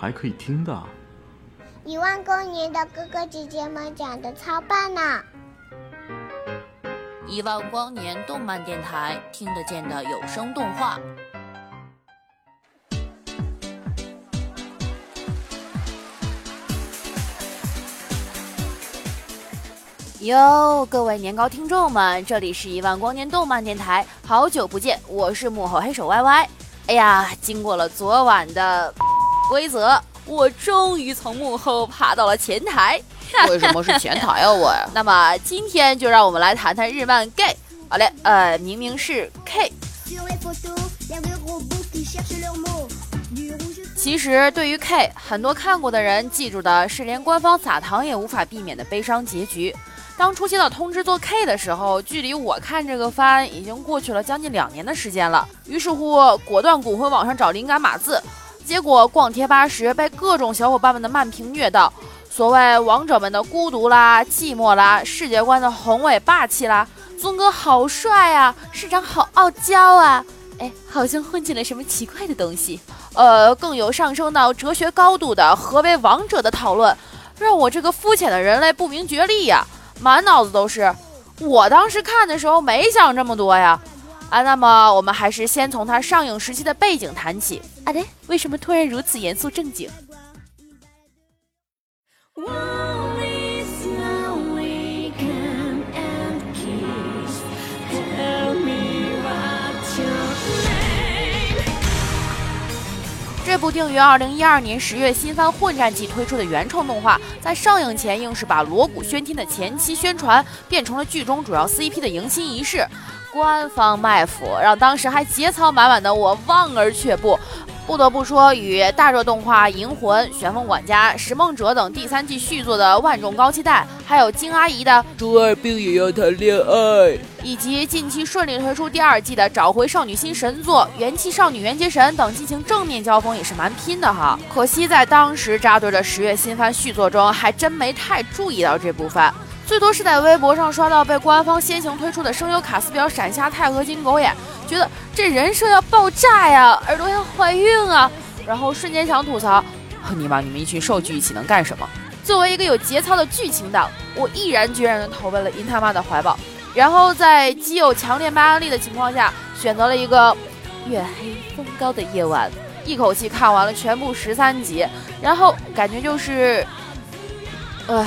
还可以听的？一万光年的哥哥姐姐们讲的超棒呢！一万光年动漫电台听得见的有声动画。哟，各位年糕听众们，这里是一万光年动漫电台，好久不见，我是幕后黑手 Y Y。哎呀，经过了昨晚的规则。我终于从幕后爬到了前台，为什么是前台啊？我？那么今天就让我们来谈谈日漫 gay。好嘞，呃，明明是 K。其实对于 K，很多看过的人记住的是连官方撒糖也无法避免的悲伤结局。当初接到通知做 K 的时候，距离我看这个番已经过去了将近两年的时间了。于是乎，果断滚回网上找灵感码字。结果逛贴吧时被各种小伙伴们的慢评虐到，所谓王者们的孤独啦、寂寞啦，世界观的宏伟霸气啦，宗哥好帅啊，市长好傲娇啊，哎，好像混进了什么奇怪的东西。呃，更有上升到哲学高度的何为王者的讨论，让我这个肤浅的人类不明觉厉呀，满脑子都是。我当时看的时候没想这么多呀。啊，那么我们还是先从它上映时期的背景谈起。啊，对，为什么突然如此严肃正经？这部定于二零一二年十月新番混战季推出的原创动画，在上映前硬是把锣鼓喧天的前期宣传变成了剧中主要 CP 的迎新仪式。官方卖腐，让当时还节操满满的我望而却步。不得不说，与大热动画《银魂》《旋风管家》《拾梦者》等第三季续作的万众高期待，还有金阿姨的“中二病也要谈恋爱”，以及近期顺利推出第二季的找回少女心神作《元气少女缘结神》等进行正面交锋，也是蛮拼的哈。可惜在当时扎堆的十月新番续作中，还真没太注意到这部分。最多是在微博上刷到被官方先行推出的声优卡斯表闪瞎钛合金狗眼，觉得这人设要爆炸呀，耳朵要怀孕啊，然后瞬间想吐槽：尼玛，你们一群兽剧一起能干什么？作为一个有节操的剧情党，我毅然决然地投奔了银他妈的怀抱，然后在基友强烈卖安利的情况下，选择了一个月黑风高的夜晚，一口气看完了全部十三集，然后感觉就是，唉。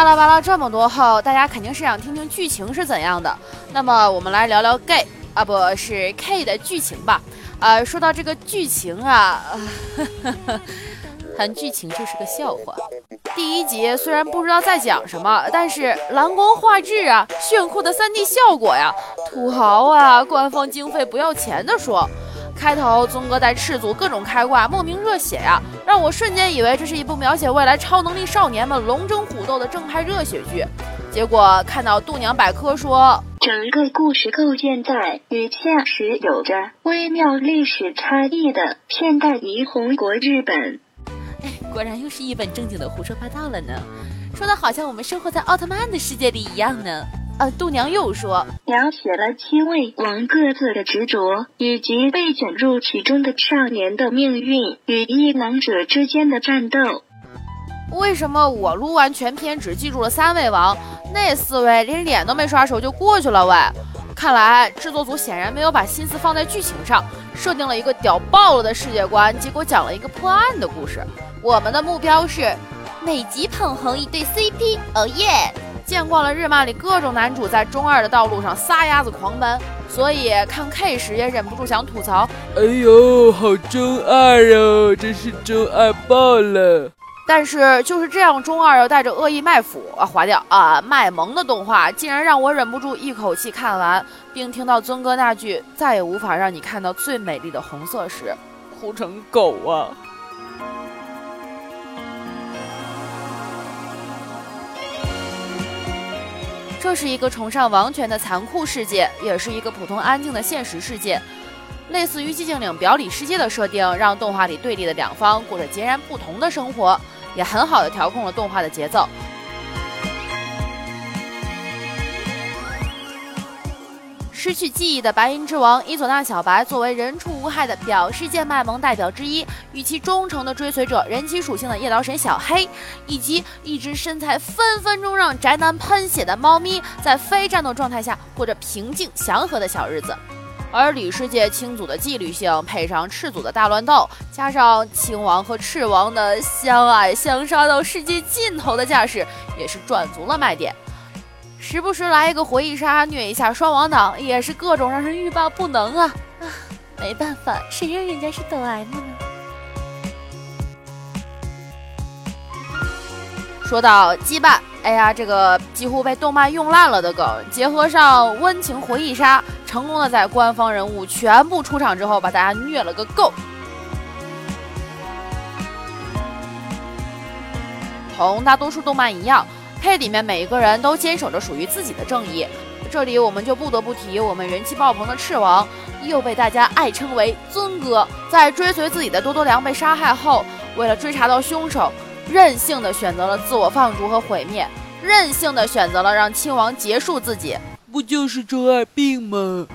巴拉巴拉这么多后，大家肯定是想听听剧情是怎样的。那么我们来聊聊 gay 啊，不是 K 的剧情吧？呃，说到这个剧情啊，谈剧情就是个笑话。第一集虽然不知道在讲什么，但是蓝光画质啊，炫酷的 3D 效果呀，土豪啊，官方经费不要钱的说。开头宗哥带赤足各种开挂，莫名热血呀，让我瞬间以为这是一部描写未来超能力少年们龙争虎斗的正派热血剧。结果看到度娘百科说，整个故事构建在与现实有着微妙历史差异的现代霓虹国日本。哎，果然又是一本正经的胡说八道了呢，说的好像我们生活在奥特曼的世界里一样呢。呃，度娘又说，描写了七位王各自的执着，以及被卷入其中的少年的命运与异能者之间的战斗。为什么我录完全篇只记住了三位王，那四位连脸都没刷熟就过去了？喂，看来制作组显然没有把心思放在剧情上，设定了一个屌爆了的世界观，结果讲了一个破案的故事。我们的目标是每集捧红一对 CP，哦耶！见惯了日漫里各种男主在中二的道路上撒丫子狂奔，所以看 K 时也忍不住想吐槽：哎呦，好中二哦，真是中二爆了！但是就是这样中二又带着恶意卖腐啊划掉啊卖萌的动画，竟然让我忍不住一口气看完，并听到尊哥那句“再也无法让你看到最美丽的红色”时，哭成狗啊！这是一个崇尚王权的残酷世界，也是一个普通安静的现实世界。类似于寂静岭表里世界的设定，让动画里对立的两方过着截然不同的生活，也很好的调控了动画的节奏。失去记忆的白银之王伊佐纳小白，作为人畜无害的表世界卖萌代表之一，与其忠诚的追随者人妻属性的夜刀神小黑，以及一只身材分分钟让宅男喷血的猫咪，在非战斗状态下过着平静祥和的小日子。而里世界青组的纪律性，配上赤组的大乱斗，加上青王和赤王的相爱相杀到世界尽头的架势，也是赚足了卖点。时不时来一个回忆杀，虐一下双王党，也是各种让人欲罢不能啊！啊，没办法，谁让人家是抖 M 呢？说到羁绊。哎呀，这个几乎被动漫用烂了的梗，结合上温情回忆杀，成功的在官方人物全部出场之后，把大家虐了个够。同大多数动漫一样，配里面每一个人都坚守着属于自己的正义。这里我们就不得不提我们人气爆棚的赤王，又被大家爱称为尊哥。在追随自己的多多良被杀害后，为了追查到凶手。任性的选择了自我放逐和毁灭，任性的选择了让亲王结束自己，不就是中二病吗？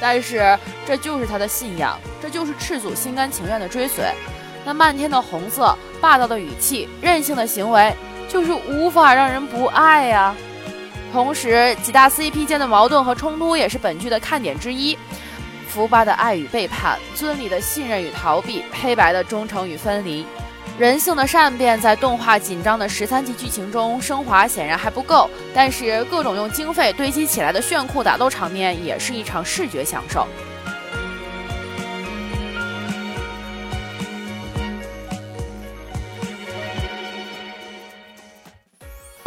但是这就是他的信仰，这就是赤祖心甘情愿的追随。那漫天的红色，霸道的语气，任性的行为，就是无法让人不爱呀。同时，几大 CP 间的矛盾和冲突也是本剧的看点之一：福巴的爱与背叛，尊里的信任与逃避，黑白的忠诚与分离。人性的善变在动画紧张的十三集剧情中升华显然还不够，但是各种用经费堆积起来的炫酷打斗场面也是一场视觉享受。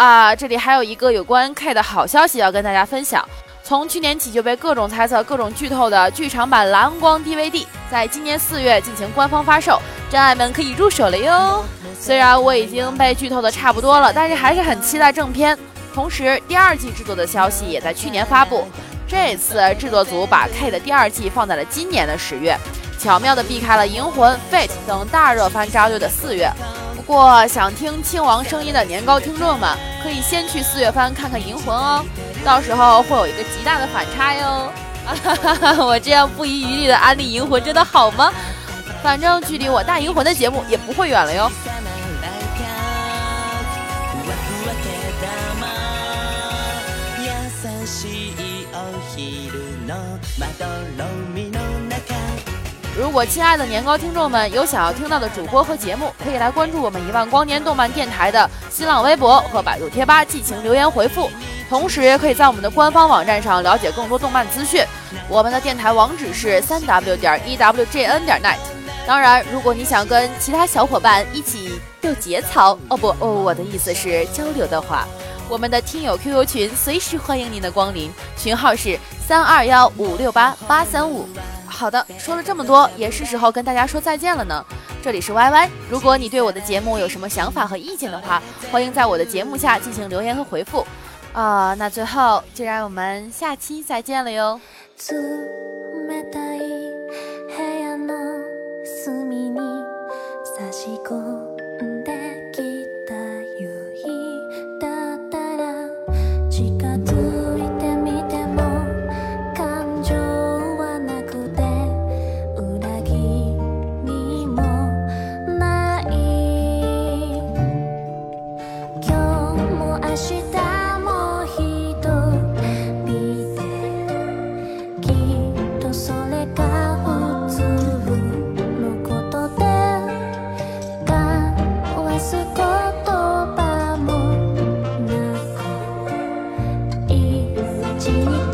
啊，这里还有一个有关 K 的好消息要跟大家分享。从去年起就被各种猜测、各种剧透的剧场版蓝光 DVD，在今年四月进行官方发售。真爱们可以入手了哟！虽然我已经被剧透的差不多了，但是还是很期待正片。同时，第二季制作的消息也在去年发布。这次制作组把 K 的第二季放在了今年的十月，巧妙地避开了《银魂》、《Fate》等大热番扎堆的四月。不过，想听亲王声音的年糕听众们，可以先去四月番看看《银魂》哦，到时候会有一个极大的反差哟！我这样不遗余力的安利《银魂》，真的好吗？反正距离我大银魂的节目也不会远了哟。如果亲爱的年糕听众们有想要听到的主播和节目，可以来关注我们一万光年动漫电台的新浪微博和百度贴吧进行留言回复，同时也可以在我们的官方网站上了解更多动漫资讯。我们的电台网址是三 w 点 e w j n 点 net。当然，如果你想跟其他小伙伴一起斗节操，哦不哦，我的意思是交流的话，我们的听友 QQ 群随时欢迎您的光临，群号是三二幺五六八八三五。好的，说了这么多，也是时候跟大家说再见了呢。这里是 YY，如果你对我的节目有什么想法和意见的话，欢迎在我的节目下进行留言和回复。啊，那最后就让我们下期再见了哟。请你。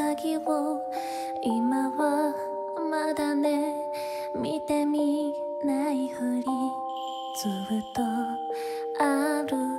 鍵を今はまだね見てみないふりずっとある